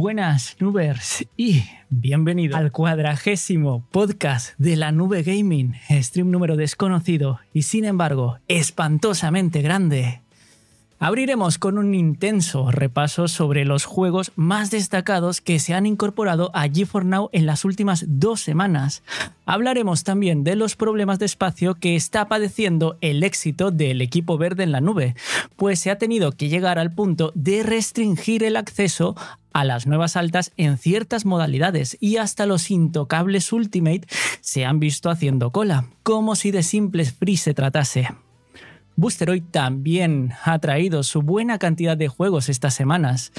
Buenas, Nubers, y bienvenido al cuadragésimo podcast de la Nube Gaming, stream número desconocido y sin embargo espantosamente grande. Abriremos con un intenso repaso sobre los juegos más destacados que se han incorporado a G4 Now en las últimas dos semanas. Hablaremos también de los problemas de espacio que está padeciendo el éxito del equipo verde en la nube, pues se ha tenido que llegar al punto de restringir el acceso a las nuevas altas en ciertas modalidades y hasta los intocables Ultimate se han visto haciendo cola, como si de simples free se tratase. Boosteroid también ha traído su buena cantidad de juegos estas semanas,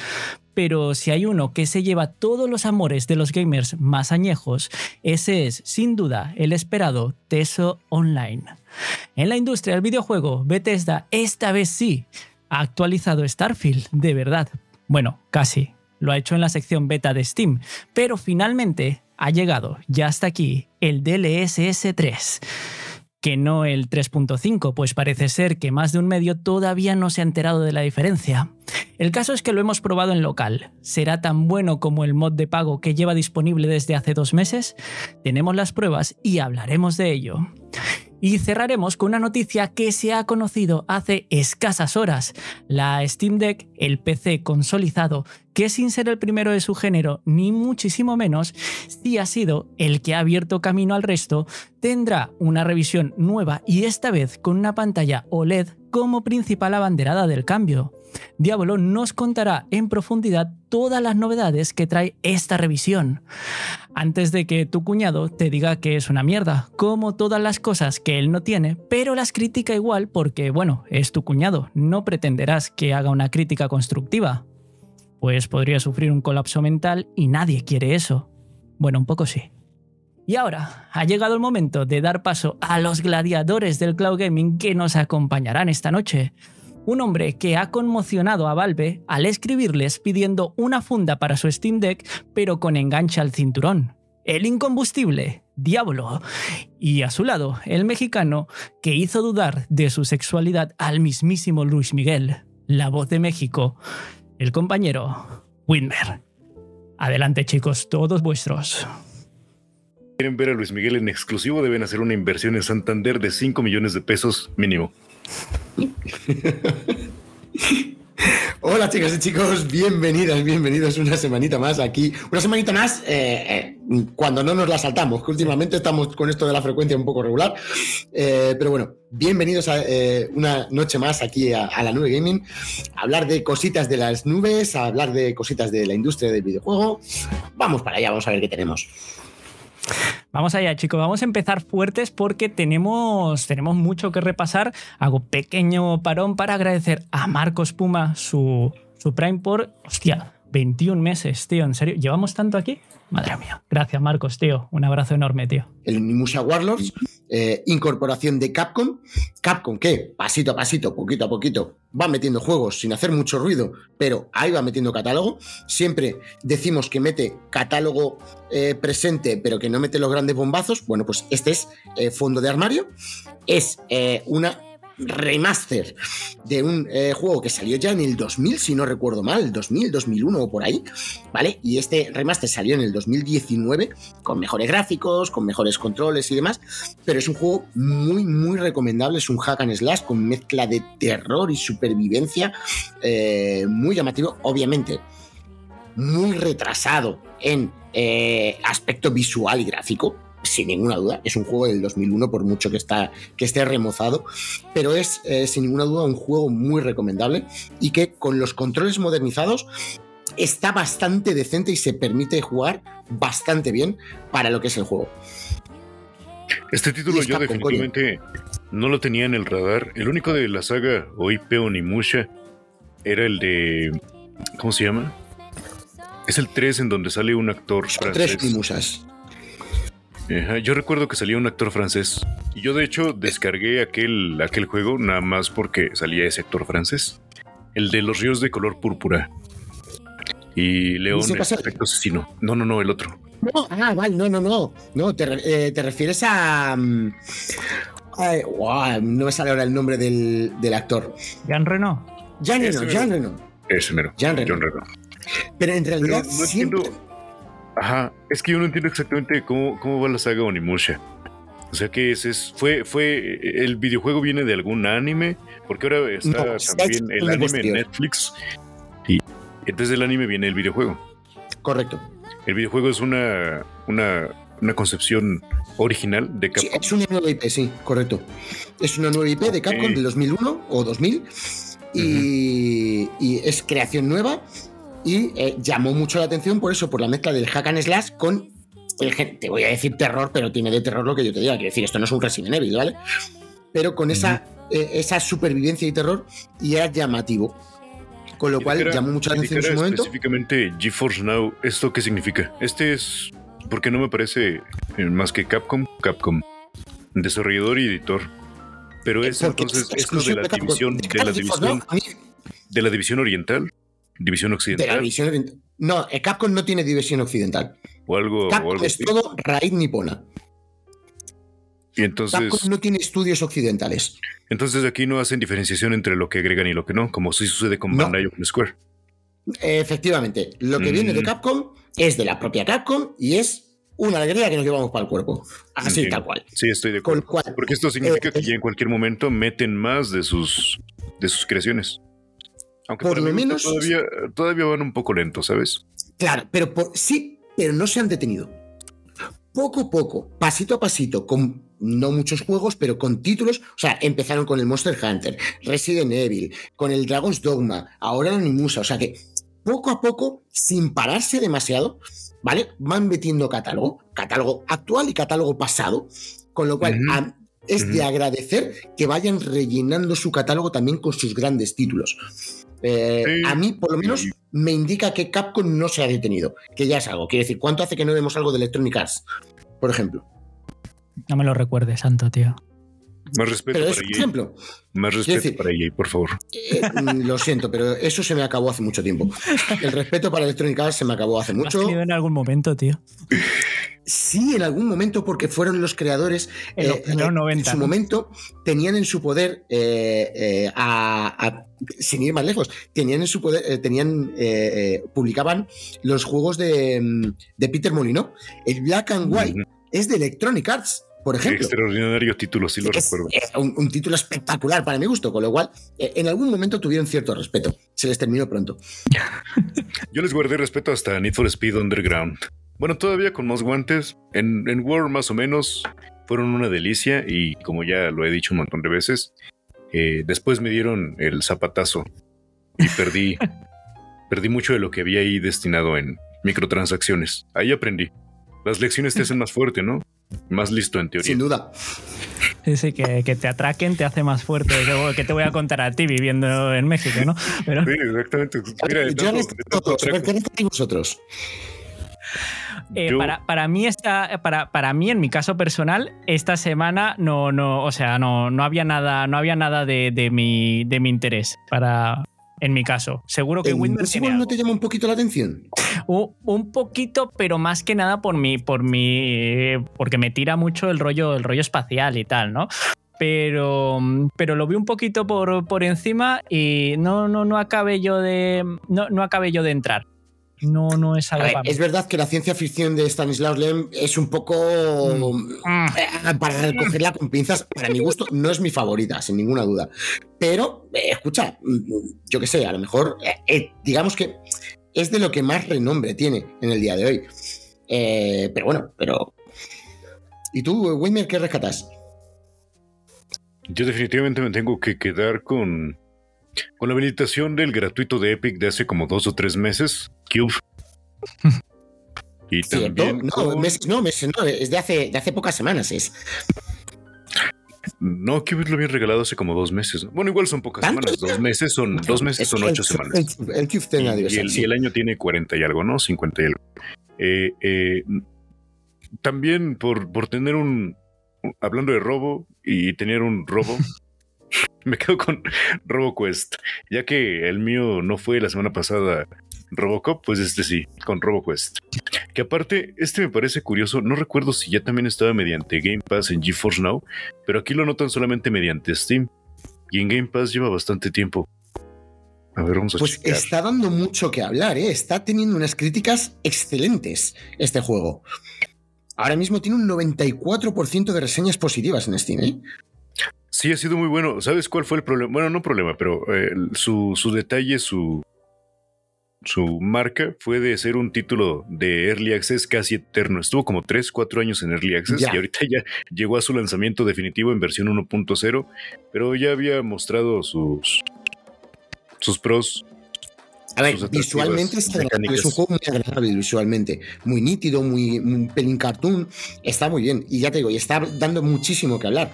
pero si hay uno que se lleva todos los amores de los gamers más añejos, ese es sin duda el esperado Teso Online. En la industria del videojuego, Bethesda esta vez sí ha actualizado Starfield, de verdad. Bueno, casi. Lo ha hecho en la sección beta de Steam, pero finalmente ha llegado ya hasta aquí el DLSS 3 que no el 3.5, pues parece ser que más de un medio todavía no se ha enterado de la diferencia. El caso es que lo hemos probado en local. ¿Será tan bueno como el mod de pago que lleva disponible desde hace dos meses? Tenemos las pruebas y hablaremos de ello. Y cerraremos con una noticia que se ha conocido hace escasas horas. La Steam Deck, el PC consolidado, que sin ser el primero de su género, ni muchísimo menos, sí ha sido el que ha abierto camino al resto, tendrá una revisión nueva y esta vez con una pantalla OLED como principal abanderada del cambio. Diablo nos contará en profundidad todas las novedades que trae esta revisión, antes de que tu cuñado te diga que es una mierda, como todas las cosas que él no tiene, pero las critica igual porque, bueno, es tu cuñado, no pretenderás que haga una crítica constructiva. Pues podría sufrir un colapso mental y nadie quiere eso. Bueno, un poco sí. Y ahora ha llegado el momento de dar paso a los gladiadores del cloud gaming que nos acompañarán esta noche un hombre que ha conmocionado a Valve al escribirles pidiendo una funda para su Steam Deck, pero con enganche al cinturón. El incombustible, Diablo. Y a su lado, el mexicano que hizo dudar de su sexualidad al mismísimo Luis Miguel, la voz de México, el compañero Winmer. Adelante chicos, todos vuestros. Quieren ver a Luis Miguel en exclusivo, deben hacer una inversión en Santander de 5 millones de pesos mínimo. Hola chicas y chicos, bienvenidas, bienvenidos una semanita más aquí. Una semanita más eh, eh, cuando no nos la saltamos, que últimamente estamos con esto de la frecuencia un poco regular. Eh, pero bueno, bienvenidos a una noche más aquí a, la nube gaming. Hablar de cositas de las nubes, a hablar de cositas de la industria del videojuego. Vamos para allá, vamos a ver qué tenemos. Vamos allá, chicos. Vamos a empezar fuertes porque tenemos, tenemos mucho que repasar. Hago pequeño parón para agradecer a Marcos Puma su, su Prime por, hostia, 21 meses, tío. ¿En serio? ¿Llevamos tanto aquí? Madre mía. Gracias, Marcos, tío. Un abrazo enorme, tío. El Mimusha Warlords, eh, incorporación de Capcom. Capcom, ¿qué? pasito a pasito, poquito a poquito, va metiendo juegos sin hacer mucho ruido, pero ahí va metiendo catálogo. Siempre decimos que mete catálogo eh, presente, pero que no mete los grandes bombazos. Bueno, pues este es eh, fondo de armario. Es una remaster de un eh, juego que salió ya en el 2000, si no recuerdo mal, 2000, 2001 o por ahí, ¿vale? Y este remaster salió en el 2019 con mejores gráficos, con mejores controles y demás, pero es un juego muy, muy recomendable, es un hack and slash con mezcla de terror y supervivencia, eh, muy llamativo, obviamente, muy retrasado en eh, aspecto visual y gráfico, sin ninguna duda. Es un juego del 2001, por mucho que, está, que esté remozado, pero es eh, sin ninguna duda un juego muy recomendable y que con los controles modernizados está bastante decente y se permite jugar bastante bien para lo que es el juego. Este título yo definitivamente no lo tenía en el radar. El único de la saga Oipe Onimusha era el de. ¿Cómo se llama? Es el 3 en donde sale un actor francés. Tres Onimushas. Yo recuerdo que salía un actor francés. Y yo de hecho descargué aquel, aquel juego nada más porque salía ese actor francés. El de los ríos de color púrpura. Y León, el aspecto asesino. No, no, no, el otro. No, ah, vale, no, no, no. No, te, eh, refieres a. Mm, no me sale ahora el nombre del, del actor. Jean Reno. Jean Reno, Jean Reno. Ese mero. Jean Reno. Pero en realidad Pero no siempre... entiendo. Ajá, es que yo no entiendo exactamente cómo, cómo va la saga Onimusha. O sea que es, es- fue, fue, el videojuego viene de algún anime, porque ahora está No, también el anime en. Netflix. Y entonces del anime viene el videojuego. Correcto. El videojuego es una, una, una concepción original de Sí, Capcom. es una nueva IP, sí, correcto. Es una nueva IP de Capcom del 2001 o 2000 y, y es creación nueva y eh, llamó mucho la atención por eso, por la mezcla del hack and slash con el te voy a decir terror, pero tiene de terror lo que yo te diga, quiero decir, esto no es un Resident Evil, ¿vale? Pero con esa, eh, esa supervivencia y terror y era llamativo. Con lo cual Indicara- llamó mucho la atención en su momento. Específicamente GeForce Now, ¿esto qué significa? Este es porque no me parece eh, más que Capcom, Capcom, desarrollador y editor. Pero es Porque entonces esto de exclusivo la división, de la división, de la división oriental, división de la occidental división. No, eh, Capcom no tiene división occidental. o algo, o Capcom algo es así. todo raíz nipona. Y entonces, Capcom no tiene estudios occidentales. entonces aquí no hacen diferenciación entre lo que agregan y lo que no, como sí sucede con No. Bandai o con Square. Efectivamente, lo que viene de Mm. Capcom es de la propia Capcom y es una alegría que nos llevamos para el cuerpo. Así tal cual. Sí, estoy de acuerdo. cual, Porque esto significa eh, que es- ya en cualquier momento meten más de sus de sus creaciones. Aunque Por lo menos- todavía, todavía van un poco lentos, ¿sabes? claro, pero por, sí, pero no se han detenido. Poco a poco, pasito a pasito, con no muchos juegos, pero con títulos. O sea, empezaron con el Monster Hunter, Resident Evil, con el Dragon's Dogma, ahora el Onimusa. O sea que poco a poco, sin pararse demasiado, ¿vale? Van metiendo catálogo, catálogo actual y catálogo pasado. Con lo cual, a- es de agradecer que vayan rellenando su catálogo también con sus grandes títulos. Eh, Sí. A mí, por lo menos, me indica que Capcom no se ha detenido, que ya es algo. Quiere decir, ¿cuánto hace que no vemos algo de Electronic Arts? Por ejemplo. No me lo recuerdes, santo, tío. Más respeto Pero para es un EA. ejemplo. Más respeto decir- para EA, por favor. Eh, mm, lo siento, pero eso se me acabó hace mucho tiempo. El respeto para Electronic Arts se me acabó hace ¿Lo has mucho. en algún momento, tío? Sí, en algún momento, porque fueron los creadores. En los eh, primeros 90, En su ¿no? momento tenían en su poder, eh, eh, a, a- sin ir más lejos, tenían en su poder, eh, tenían, eh, eh, publicaban los juegos de, mm, de Peter Molyneux. El Black and White es de Electronic Arts, por ejemplo. Extraordinario título, sí lo Es, recuerdo. un, un título espectacular para mi gusto, con lo cual eh, en algún momento tuvieron cierto respeto. Se les terminó pronto. Yo les guardé respeto hasta Need for Speed Underground. Bueno, todavía con más guantes. En, en War más o menos fueron una delicia y como ya lo he dicho un montón de veces, eh, después me dieron el zapatazo y perdí, perdí mucho de lo que había ahí destinado en microtransacciones. Ahí aprendí. Las lecciones te hacen más fuerte, ¿no? Más listo en teoría. Sin duda. Sí, sí, que, que te atraquen te hace más fuerte. Que, que te voy a contar a ti viviendo en México, ¿no? Pero Sí, exactamente. Mira, Yo les. ¿qué vosotros? Eh, yo- para, para mí esta, para, para mí, en mi caso personal, esta semana no, no, o sea, no, no había nada, no había nada de, de mi, de mi interés para. En mi caso, seguro que ¿El Windows no te llama un poquito la atención? Un, un poquito, pero más que nada por mi, por mi, porque me tira mucho el rollo, el rollo espacial y tal, ¿no? Pero, pero lo vi un poquito por, por encima y no, no, no acabé yo de, no, no acabé yo de entrar. No, no es algo ver, para mí. es verdad que la ciencia ficción de Stanislaw Lem es un poco Mm. eh, para recogerla con pinzas. Para mi gusto, no es mi favorita, sin ninguna duda. Pero, eh, escucha, yo qué sé, a lo mejor, eh, eh, digamos que es de lo que más renombre tiene en el día de hoy. Eh, pero bueno, pero. ¿Y tú, Weimer, qué rescatas? Yo definitivamente me tengo que quedar con, con la habilitación del gratuito de Epic de hace como dos o tres meses, Cube. Y también No, meses, no, meses, no, es de hace, de hace pocas semanas. Es. No, Cube lo habían regalado hace como dos meses. ¿no? Bueno, igual son pocas semanas. Dos meses son, dos meses Es son ocho semanas. El, el Cube tiene una Y, diversión. el, sí. y el año tiene 40 y algo, ¿no? 50 y algo. Eh, eh, también por, por tener un... Hablando de robo y tener un robo, me quedo con RoboQuest. Ya que el mío no fue la semana pasada Robocop, pues este sí, con RoboQuest. Que aparte, este me parece curioso. No recuerdo si ya también estaba mediante Game Pass en GeForce Now, pero aquí lo notan solamente mediante Steam. Y en Game Pass lleva bastante tiempo. A ver, vamos a Pues checar. está dando mucho que hablar, ¿eh? Está teniendo unas críticas excelentes este juego. Ahora mismo tiene un 94% de reseñas positivas en Steam, ¿eh? Sí, ha sido muy bueno. ¿Sabes cuál fue el problema? Bueno, no problema, pero eh, su, su detalle, su, su marca fue de ser un título de Early Access casi eterno. Estuvo como 3, 4 años en Early Access Ya. y ahorita ya llegó a su lanzamiento definitivo en versión 1.0, pero ya había mostrado sus, sus pros. A ver, visualmente es un juego muy agradable visualmente, muy nítido, muy un pelín cartoon, está muy bien. Y ya te digo, y está dando muchísimo que hablar.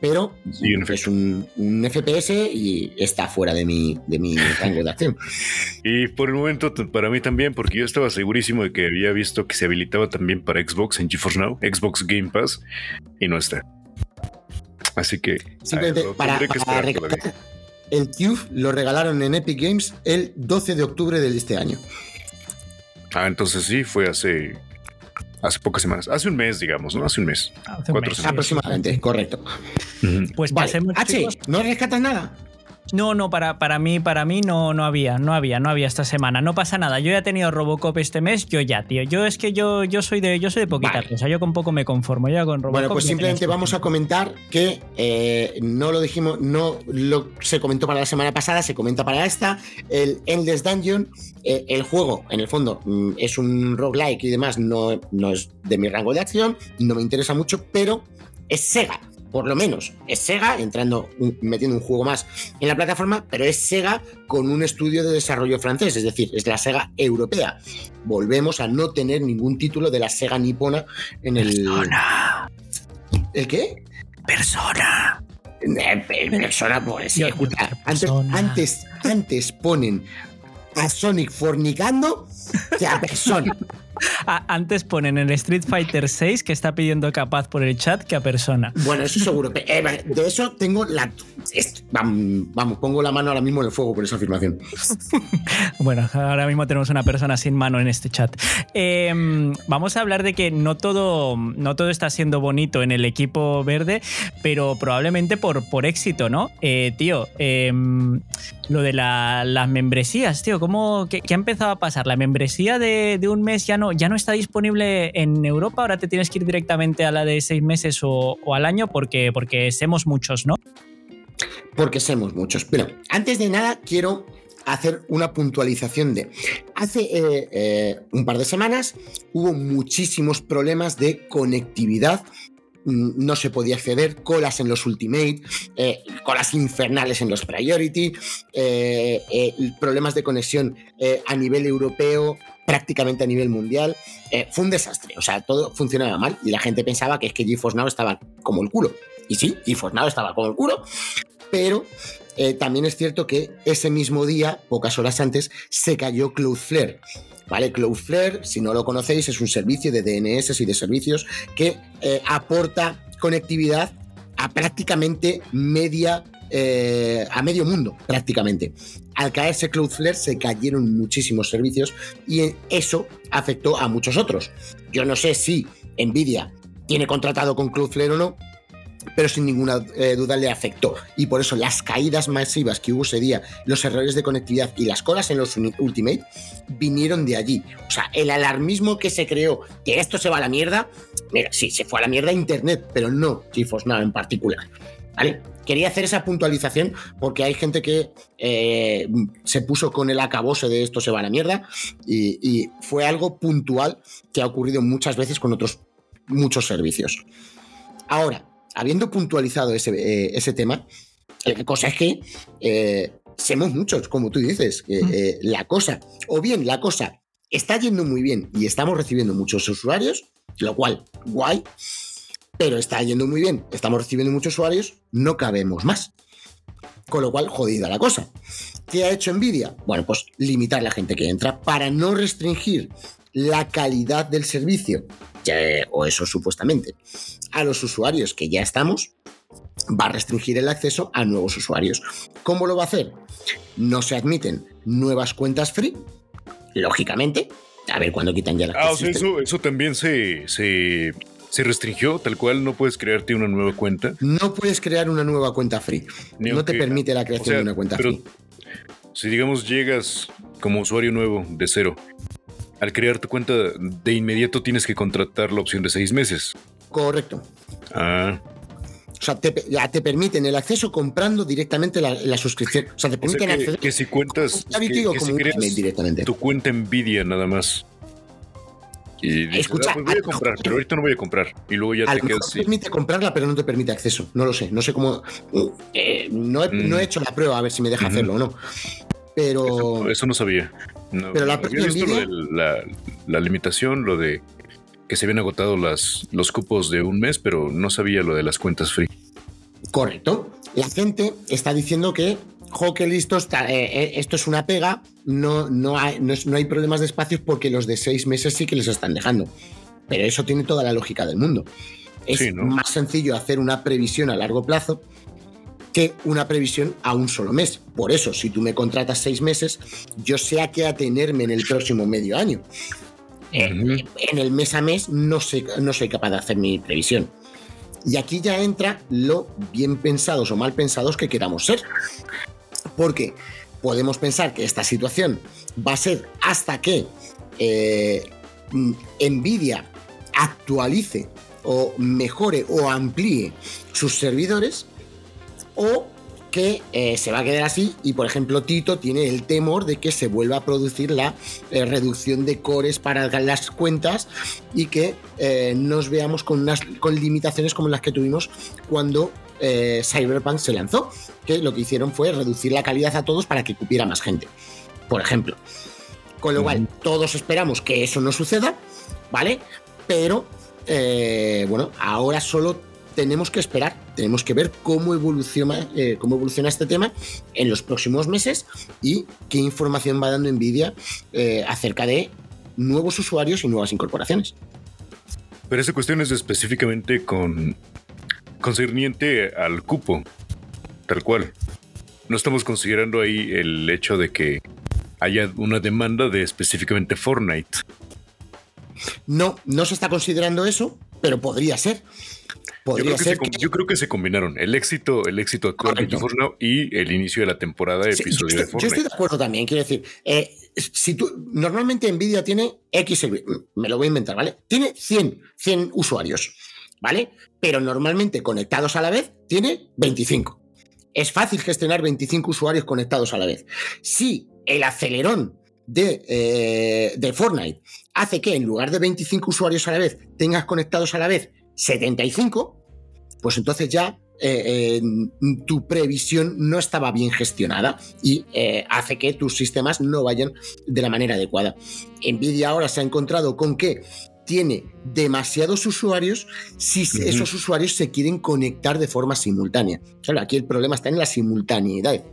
Pero Sí, es un, un FPS y está fuera de mi, de mi rango de acción. Y por el momento para mí también, porque yo estaba segurísimo de que había visto que se habilitaba también para Xbox en GeForce Now, Xbox Game Pass, y no está. Así que Simplemente para, para recalcar, el Cube lo regalaron en Epic Games el 12 de octubre de este año. Ah, entonces sí, fue hace hace pocas semanas, hace un mes, digamos, ¿no? Hace un mes. Hace un Cuatro mes. semanas. Aproximadamente, correcto. Pues Vale. pasemos, H, chicos. ¿no rescatas nada? No, no, para, para mí, para mí no, no había, no había, no había esta semana. No pasa nada. Yo ya he tenido Robocop este mes, yo ya, tío. Yo es que yo, yo soy de, yo soy de poquita Vale. cosa. Yo con poco me conformo. Yo ya con Robocop. Bueno, pues simplemente vamos a comentar que eh, no lo dijimos, no lo se comentó para la semana pasada, se comenta para esta. El Endless Dungeon, eh, el juego, en el fondo, mm, es un roguelike y demás, no, no es de mi rango de acción, no me interesa mucho, pero es Sega. Por lo menos es Sega, entrando, metiendo un juego más en la plataforma, pero es Sega con un estudio de desarrollo francés, es decir, es la Sega europea. Volvemos a no tener ningún título de la Sega nipona en el. Persona, ¿El qué? persona. Eh, pe- Persona, pues sí, escucha, yo- antes, antes, antes ponen a Sonic fornicando que a Persona. Antes ponen el Street Fighter 6 que está pidiendo capaz por el chat que a persona. Bueno, eso seguro. Eh, vale, de eso tengo la. Vamos, pongo la mano ahora mismo en el fuego por esa afirmación. Bueno, ahora mismo tenemos una persona sin mano en este chat. Eh, vamos a hablar de que no todo, no todo está siendo bonito en el equipo verde, pero probablemente por, por éxito, ¿no? Eh, tío, eh, lo de la- las membresías, tío, ¿cómo, qué, qué ha empezado a pasar? La membresía de, de un mes ya no, ya no está disponible en Europa, ahora te tienes que ir directamente a la de seis meses o, al año porque, porque somos muchos, ¿no? Porque somos muchos. Pero antes de nada, quiero hacer una puntualización de. Hace eh, eh, un par de semanas hubo muchísimos problemas de conectividad. Mm, No se podía acceder, colas en los Ultimate, eh, colas infernales en los Priority, eh, eh, problemas de conexión a nivel europeo, prácticamente a nivel mundial. Fue un desastre, o sea, todo funcionaba mal y la gente pensaba que es que GeForce Now estaba como el culo. Y sí, GeForce Now estaba como el culo, pero también es cierto que ese mismo día, pocas horas antes, se cayó Cloudflare. ¿Vale? Cloudflare, si no lo conocéis, es un servicio de DNS y de servicios que eh, aporta conectividad a prácticamente media. eh, a medio mundo, prácticamente. Al caerse Cloudflare se cayeron muchísimos servicios y eso afectó a muchos otros. Yo no sé si Nvidia tiene contratado con Cloudflare o no, pero sin ninguna eh, duda le afectó. Y por eso las caídas masivas que hubo ese día, los errores de conectividad y las colas en los Ultimate vinieron de allí. O sea, el alarmismo que se creó que esto se va a la mierda, mira, sí, se fue a la mierda Internet, pero no Now en particular. ¿Vale? Quería hacer esa puntualización porque hay gente que eh, se puso con el acabose de esto se va a la mierda y fue algo puntual que ha ocurrido muchas veces con otros muchos servicios. Ahora, habiendo puntualizado ese, eh, ese tema, la cosa es que eh, somos muchos, como tú dices. eh, la cosa, o bien la cosa está yendo muy bien y estamos recibiendo muchos usuarios, lo cual, guay, pero está yendo muy bien, estamos recibiendo muchos usuarios, no cabemos más. Con lo cual, jodida la cosa. ¿Qué ha hecho Nvidia? Bueno, pues limitar la gente que entra para no restringir la calidad del servicio, o eso supuestamente, a los usuarios que ya estamos, va a restringir el acceso a nuevos usuarios. ¿Cómo lo va a hacer? No se admiten nuevas cuentas free, lógicamente. A ver cuándo quitan ya las Ah, o sea, eso, eso también se, se, se restringió, tal cual no puedes crearte una nueva cuenta. No puedes crear una nueva cuenta free. Ni no te permite la O creación sea, de una cuenta pero free. si digamos llegas como usuario nuevo de cero, al crear tu cuenta de inmediato tienes que contratar la opción de seis meses. Correcto. Ah, O sea, te, ya te permiten el acceso comprando directamente la, la suscripción. O sea, te o sea permiten que, acceder que si cuentas que, que como si creas directamente. tu cuenta Nvidia nada más. Y dices, Escucha, "Ah, pues voy a comprar, pero ahorita no voy a comprar. Y luego ya te quedas te permite comprarla, pero no te permite acceso. No lo sé. No sé cómo. eh, no, he, Mm. no he hecho la prueba a ver si me deja hacerlo o no. Pero. Eso, eso no sabía. No, Pero la había propia visto lo Nvidia- de la, la limitación, lo de que se habían agotado las, los cupos de un mes, pero no sabía lo de las cuentas free. Correcto. La gente está diciendo que, jo, que listo, está, eh, eh, esto es una pega, no, no, hay, no, no hay problemas de espacios porque los de seis meses sí que les están dejando. Pero eso tiene toda la lógica del mundo. Es Sí, ¿no? más sencillo hacer una previsión a largo plazo que una previsión a un solo mes. Por eso, si tú me contratas seis meses, yo sé a qué atenerme en el próximo medio año. Eh, en el mes a mes no, sé, no soy capaz de hacer mi previsión. Y aquí ya entra lo bien pensados o mal pensados que queramos ser. Porque podemos pensar que esta situación va a ser hasta que eh, Nvidia actualice o mejore o amplíe sus servidores o que eh, se va a quedar así y por ejemplo Tito tiene el temor de que se vuelva a producir la eh, reducción de cores para las cuentas y que eh, nos veamos con unas con limitaciones como las que tuvimos cuando Cyberpunk se lanzó, que lo que hicieron fue reducir la calidad a todos para que cupiera más gente, por ejemplo. Con lo cual, todos esperamos que eso no suceda, ¿vale? Pero, bueno, ahora solo tenemos que esperar, tenemos que ver cómo evoluciona, eh, cómo evoluciona este tema en los próximos meses y qué información va dando Nvidia eh, acerca de nuevos usuarios y nuevas incorporaciones. Pero esa cuestión es específicamente con concerniente al cupo, tal cual. No estamos considerando ahí el hecho de que haya una demanda de específicamente Fortnite. No, no se está considerando eso, pero podría ser. Yo creo, que se, que- yo creo que se combinaron el éxito, el éxito actual de Correcto. Now y el inicio de la temporada de Sí, yo, episodio de estoy, yo estoy Fortnite. de acuerdo también, quiero decir, eh, si tú, normalmente Nvidia tiene X, me lo voy a inventar, ¿vale? Tiene 100, 100 usuarios, ¿vale? Pero normalmente conectados a la vez tiene 25. Es fácil gestionar 25 usuarios conectados a la vez. Si el acelerón de, eh, de Fortnite hace que en lugar de 25 usuarios a la vez tengas conectados a la vez 75, pues entonces ya eh, eh, tu previsión no estaba bien gestionada y eh, hace que tus sistemas no vayan de la manera adecuada. Nvidia ahora se ha encontrado con que tiene demasiados usuarios si esos usuarios se quieren conectar de forma simultánea. Claro, aquí el problema está en la simultaneidad.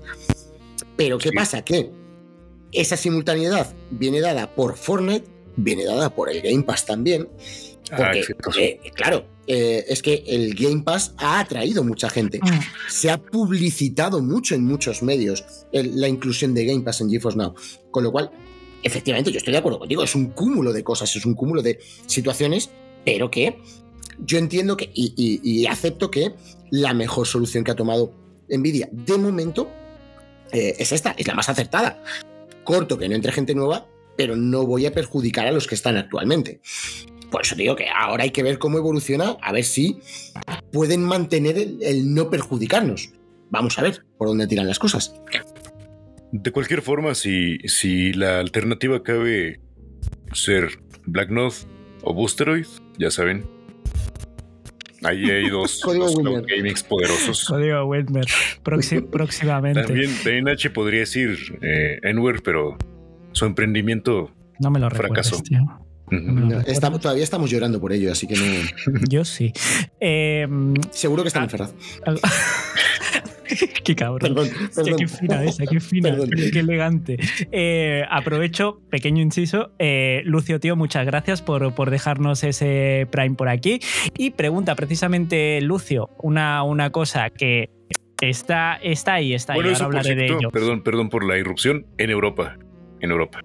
Pero ¿qué Sí. pasa? Que esa simultaneidad viene dada por Fortnite, viene dada por el Game Pass también. Ah, Porque, eh, claro, eh, es que el Game Pass ha atraído mucha gente. Mm. Se ha publicitado mucho en muchos medios el- la inclusión de Game Pass en GeForce Now. Con lo cual, efectivamente, yo estoy de acuerdo contigo. Es un cúmulo de cosas, es un cúmulo de situaciones, pero que yo entiendo que y, y- y acepto que la mejor solución que ha tomado Nvidia de momento eh, es esta, es la más acertada. Corto que no entre gente nueva, pero no voy a perjudicar a los que están actualmente. Por eso digo que ahora hay que ver cómo evoluciona, a ver si pueden mantener el, el no perjudicarnos. Vamos a ver por dónde tiran las cosas. De cualquier forma, si, si la alternativa cabe ser Black Node o Boosteroid, ya saben. Ahí hay dos, dos cloud gamings poderosos. Código Whitmer. Próximamente. También, también H podría decir eh, Enware, pero su emprendimiento. No me lo tío. No. Estamos- todavía estamos llorando por ello, así que no. Yo sí. Eh, Seguro que están enferrados. qué cabrón. Perdón, perdón. qué fina esa, qué fina, Perdón. qué, qué elegante. Eh, aprovecho, pequeño inciso. eh, Lucio, tío, muchas gracias por, por dejarnos ese Prime por aquí. Y pregunta precisamente, Lucio, una, una cosa que está, está ahí, está ahí. Bueno, Ahora hablaré de ello. perdón, perdón por la irrupción en Europa. En Europa.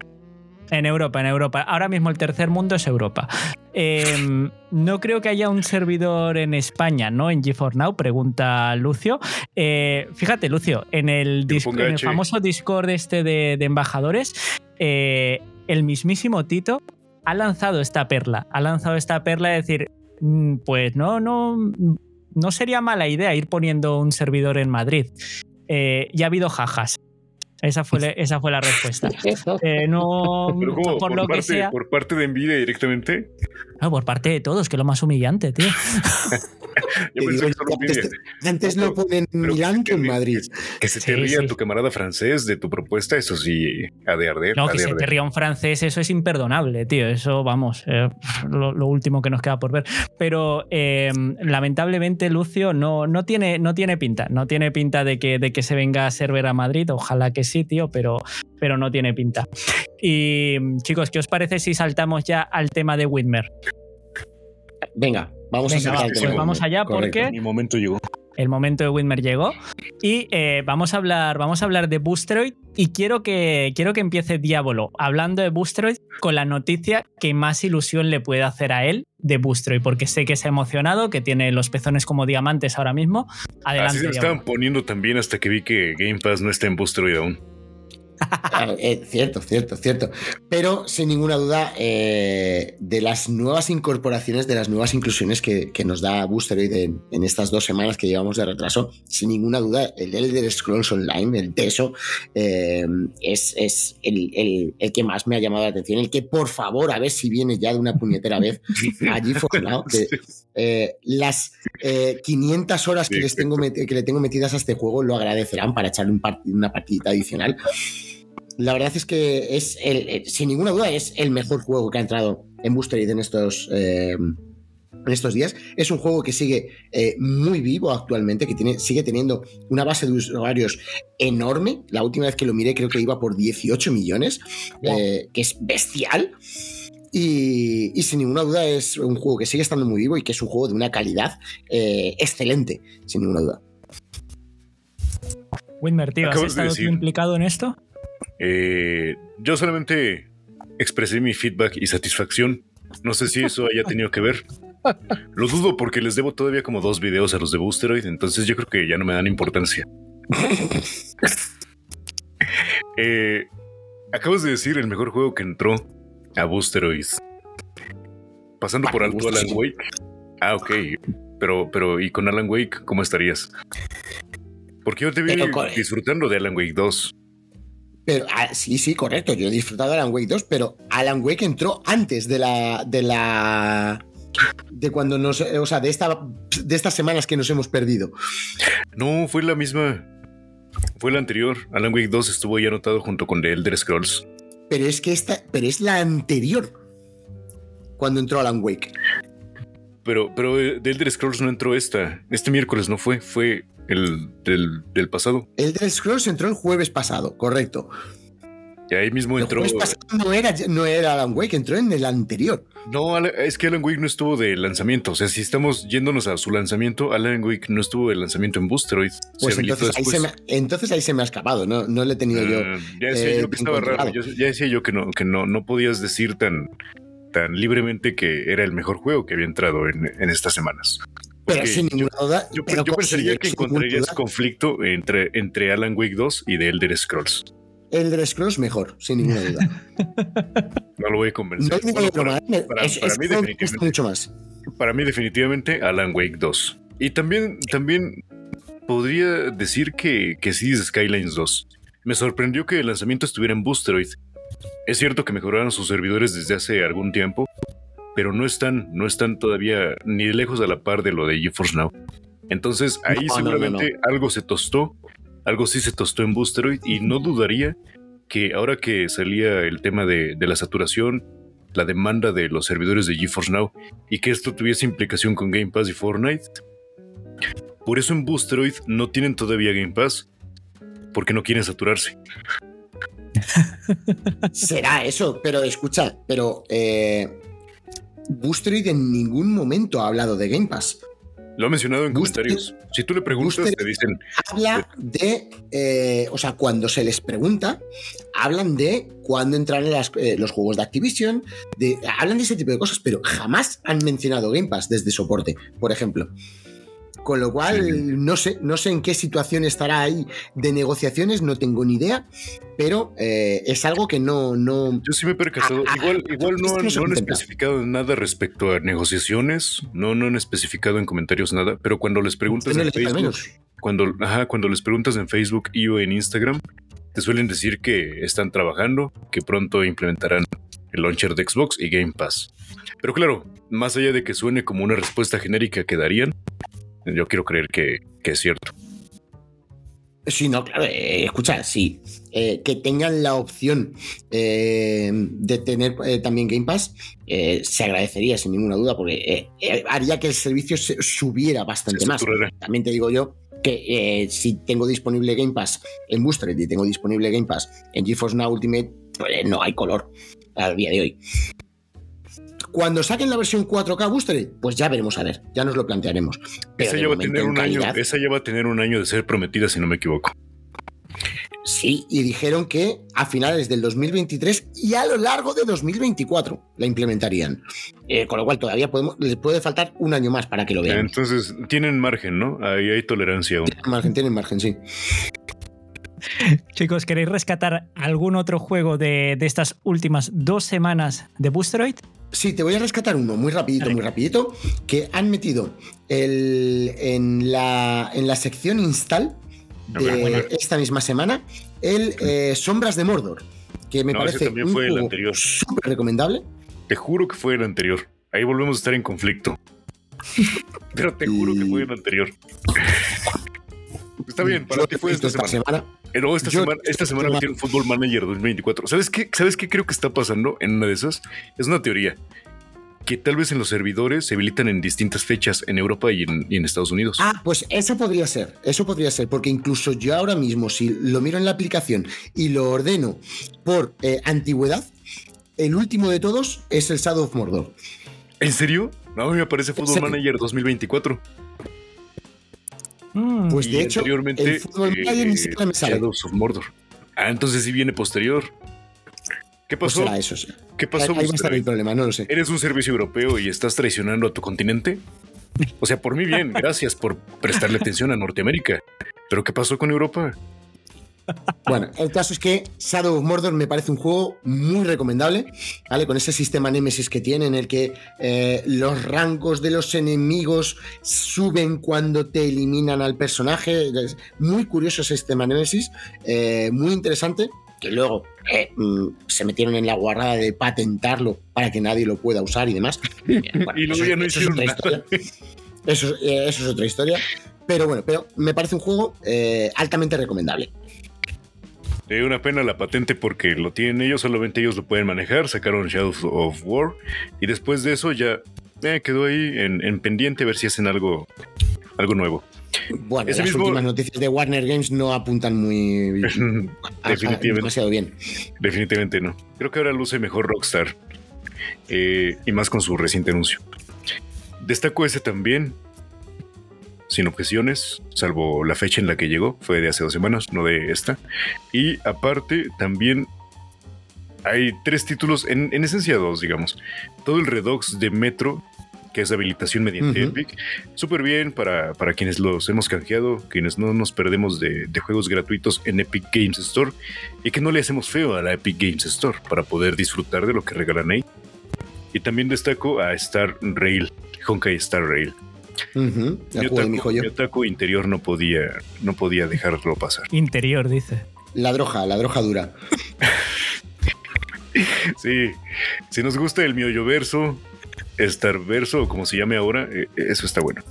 En Europa, en Europa. Ahora mismo el tercer mundo es Europa. Em, no creo que haya un servidor en España, ¿no? En GeForce Now, pregunta Lucio. Eh, fíjate, Lucio, en el, famoso Discord este de, embajadores, eh, el mismísimo Tito ha lanzado esta perla. Ha lanzado esta perla de decir, mm, pues no, no, no sería mala idea ir poniendo un servidor en Madrid. Eh, ya ha habido jajas. Esa fue, esa fue la respuesta. Eh, no, por, lo que sea. ¿Por parte de Nvidia directamente? No, por parte de todos, que es lo más humillante, tío. antes, lo ponen en Milán que en Madrid. Que se te ría tu camarada francés de tu propuesta, eso sí, ha de arder. No, que se te ría un francés, eso es imperdonable, tío. Eso, vamos, eh, lo, último que nos queda por ver. Pero em, lamentablemente, Lucio no, no, tiene, no tiene pinta. No tiene pinta de que, de que se venga a server a Madrid. Ojalá que sí, tío, pero, pero no tiene pinta. Y chicos, ¿qué os parece si saltamos ya al tema de Whitmer? Venga, vamos a pues vamos allá porque mi momento llegó. El momento de Whitmer llegó y eh, vamos a hablar, vamos a hablar de Boosteroid y quiero que quiero que empiece Diablo hablando de Boosteroid con la noticia que más ilusión le puede hacer a él de Boosteroid porque sé que se ha emocionado, que tiene los pezones como diamantes ahora mismo. Adelante. Así se estaban poniendo también hasta que vi que Game Pass no está en Boosteroid aún. Eh, cierto, cierto, cierto. Pero sin ninguna duda, eh, de las nuevas incorporaciones, de las nuevas inclusiones que, nos da Boosteroid en, en, estas dos semanas que llevamos de retraso, sin ninguna duda, el Elder Scrolls Online, el TESO, eh, es, es el, que más me ha llamado la atención. El que, por favor, a ver si viene ya de una puñetera vez allí ¿no? las 500 horas que, les tengo que le tengo metidas a este juego lo agradecerán para echarle un una partidita adicional la verdad es que es, el, sin ninguna duda, es el mejor juego que ha entrado en Boosterid en estos, eh, en estos días. Es un juego que sigue eh, muy vivo actualmente, que tiene, sigue teniendo una base de usuarios enorme. La última vez que lo miré creo que iba por 18 millones, eh, que es bestial. Y, sin ninguna duda es un juego que sigue estando muy vivo y que es un juego de una calidad excelente, sin ninguna duda. Winmer, tío, ¿has estado implicado en esto? Eh, yo solamente expresé mi feedback y satisfacción. No sé si eso haya tenido que ver. Lo dudo porque les debo todavía como dos videos a los de Boosteroid, entonces yo creo que ya no me dan importancia. eh, acabas de decir el mejor juego que entró a Boosteroid. Pasando por alto Alan Wake. Ah, ok. Pero, pero, ¿y con Alan Wake cómo estarías? Porque yo te vi disfrutando de Alan Wake 2. Pero ah, sí, sí, correcto. Yo he disfrutado de Alan Wake 2, pero Alan Wake entró antes de la. de la. de cuando nos. O sea, de esta. de estas semanas que nos hemos perdido. No, fue la misma. Fue la anterior. Alan Wake 2 estuvo ya anotado junto con The Elder Scrolls. Pero es que esta. Pero es la anterior. Cuando entró Alan Wake. Pero, pero eh, The Elder Scrolls no entró esta. Este miércoles no fue. Fue el del, pasado. El del Scrolls entró el jueves pasado, correcto. Y ahí mismo entró. El jueves pasado no era, no era Alan Wake, entró en el anterior. No, es que Alan Wake no estuvo de lanzamiento. O sea, si estamos yéndonos a su lanzamiento, Alan Wake no estuvo de lanzamiento en Boosteroid. Pues entonces ahí, se me, entonces ahí, se me, ha escapado, no, no le he tenido yo. Ah, ya decía yo eh, que estaba raro. ya decía yo que no, que no, no podías decir tan, tan libremente que era el mejor juego que había entrado en, en estas semanas. Pero sin ninguna duda. Yo, pensaría que encontrarías conflicto entre, entre Alan Wake 2 y The Elder Scrolls. Elder Scrolls mejor, sin ninguna duda. no lo voy a convencer. para, mí definitivamente, mucho más. Para mí definitivamente Alan Wake 2. Y también, también podría decir que, que sí es Skylines 2. Me sorprendió que el lanzamiento estuviera en Boosteroid. Es cierto que mejoraron sus servidores desde hace algún tiempo, pero no están, no están todavía ni de lejos a la par de lo de GeForce Now. Entonces ahí seguramente algo se tostó, algo sí se tostó en Boosteroid y no dudaría que ahora que salía el tema de, la saturación, la demanda de los servidores de GeForce Now y que esto tuviese implicación con Game Pass y Fortnite, por eso en Boosteroid no tienen todavía Game Pass, porque no quieren saturarse. Será eso, pero escucha, pero eh, en ningún momento ha hablado de Game Pass. Lo ha mencionado en comentarios. Si tú le preguntas, te dicen. Habla de. Eh, o sea, cuando se les pregunta, hablan de cuándo entran eh, los juegos de Activision. De, hablan de ese tipo de cosas, pero jamás han mencionado Game Pass desde soporte, por ejemplo. Con lo cual, no sé, no sé en qué situación estará ahí de negociaciones, no tengo ni idea, pero eh, es algo que no, no. Yo sí me he percatado. Ah, ah, igual, igual no, han, no han especificado nada respecto a negociaciones, no, no han especificado en comentarios nada, pero cuando les preguntas en Facebook, cuando, ajá, cuando les preguntas en Facebook y o en Instagram, te suelen decir que están trabajando, que pronto implementarán el launcher de Xbox y Game Pass. Pero claro, más allá de que suene como una respuesta genérica que darían, yo quiero creer que, es cierto. Sí, no, claro, eh, escucha, sí, eh, que tengan la opción eh, de tener también Game Pass, se agradecería sin ninguna duda, porque haría que el servicio subiera bastante más. También te digo yo que si tengo disponible Game Pass en Booster y tengo disponible Game Pass en GeForce Now Ultimate, pues no hay color al día de hoy. Cuando saquen la versión 4K Booster, pues ya veremos a ver, ya nos lo plantearemos. esa, ya va a tener un año, esa ya va a tener un año de ser prometida, si no me equivoco. Sí, y dijeron que a finales del 2023 y a lo largo de 2024 la implementarían. Eh, con lo cual todavía podemos, les puede faltar un año más para que lo vean. Entonces tienen margen, ¿no? Ahí hay tolerancia aún. Tienen margen, tienen margen, sí. Chicos, ¿queréis rescatar algún otro juego de, de estas últimas dos semanas de Boosteroid? Sí, te voy a rescatar uno muy rapidito, muy rapidito, que han metido el, en, la, en la sección install de esta misma semana el eh, Sombras de Mordor, que me parece un fue súper recomendable. Te juro que fue el anterior. Ahí volvemos a estar en conflicto. Pero te juro que fue el anterior. Está bien, para ti fue esta, semana. Pero esta semana, esta semana metieron Football Manager 2024. ¿Sabes qué? ¿Sabes qué creo que está pasando en una de esas? Es una teoría. Que tal vez en los servidores se habilitan en distintas fechas en Europa y en, Estados Unidos. Ah, pues eso podría ser. Eso podría ser. Porque incluso yo ahora mismo, si lo miro en la aplicación y lo ordeno por eh, antigüedad, el último de todos es el Shadow of Mordor. ¿En serio? No, a mí me aparece Football Manager 2024. Mm. pues de hecho, el fútbol eh, ni siquiera me sale. Shadows of Mordor. Ah, entonces sí viene posterior. ¿Qué pues pasó? ¿Qué pasó? Ahí, va a estar el problema, no lo sé. ¿Eres un servicio europeo y estás traicionando a tu continente? O sea, por mí bien, gracias por prestarle atención a Norteamérica. Pero ¿qué pasó con Europa? Bueno, el caso es que Shadow of Mordor me parece un juego muy recomendable, ¿vale? Con ese sistema Nemesis que tiene, en el que eh, los rangos de los enemigos suben cuando te eliminan al personaje. Es muy curioso ese sistema Nemesis, eh, muy interesante. Que luego eh, mm, se metieron en la guarrada de patentarlo para que nadie lo pueda usar y demás. y luego ya no hicieron nada. Eso, eso, es otra historia. Pero bueno, pero me parece un juego altamente recomendable. Una pena la patente porque lo tienen ellos, solamente ellos lo pueden manejar. Sacaron Shadow of War y después de eso ya eh, quedó ahí en, pendiente a ver si hacen algo, algo nuevo. Bueno, las últimas noticias de Warner Games no apuntan muy definitivamente demasiado bien. Definitivamente no. Creo que ahora luce mejor Rockstar eh, y más con su reciente anuncio. Destaco ese también sin objeciones, salvo la fecha en la que llegó, fue de hace dos semanas, no de esta. Y aparte, también hay tres títulos, en, esencia dos, digamos. Todo el Redux de Metro, que es habilitación mediante Epic, súper bien para, para, quienes los hemos canjeado, quienes no nos perdemos de, de, juegos gratuitos en Epic Games Store y que no le hacemos feo a la Epic Games Store para poder disfrutar de lo que regalan ahí. Y también destaco a Star Rail, Honkai Star Rail mi, otaku, interior no podía, no podía dejarlo pasar. Interior, dice. La droja, la droja dura. sí, si nos gusta el miollo verso, Star verso, o como se llame ahora, eh, eso está bueno.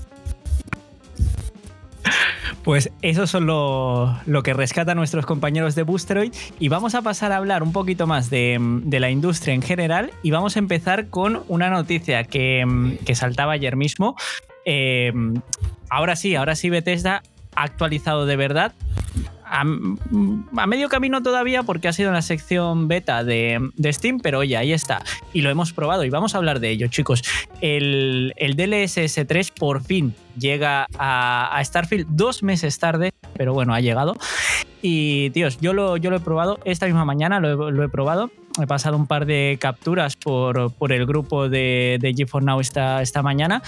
Pues eso son lo, que rescatan nuestros compañeros de Boosteroid y vamos a pasar a hablar un poquito más de, la industria en general y vamos a empezar con una noticia que, que saltaba ayer mismo eh, ahora sí, ahora sí Bethesda ha actualizado de verdad a, medio camino todavía porque ha sido en la sección beta de, Steam, pero oye, ahí está. Y lo hemos probado y vamos a hablar de ello, chicos. El, DLSS 3 por fin llega a, Starfield dos meses tarde, pero bueno, ha llegado. Y, tíos, yo lo he probado esta misma mañana, lo he, probado. He pasado un par de capturas por, el grupo de, de G4 Now esta, esta mañana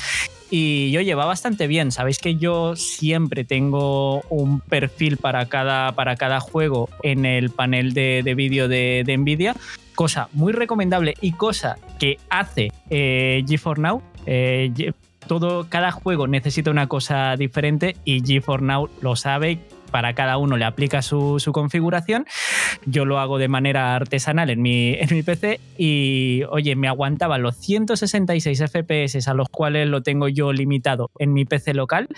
y oye, va bastante bien. Sabéis que yo siempre tengo un perfil para cada, para cada juego en el panel de, vídeo de, Nvidia. Cosa muy recomendable y cosa que hace eh, G4 Now. Eh, todo, cada juego necesita una cosa diferente y G4 Now lo sabe para cada uno le aplica su, configuración. Yo lo hago de manera artesanal en mi, PC y, oye, me aguantaba los 166 FPS a los cuales lo tengo yo limitado en mi PC local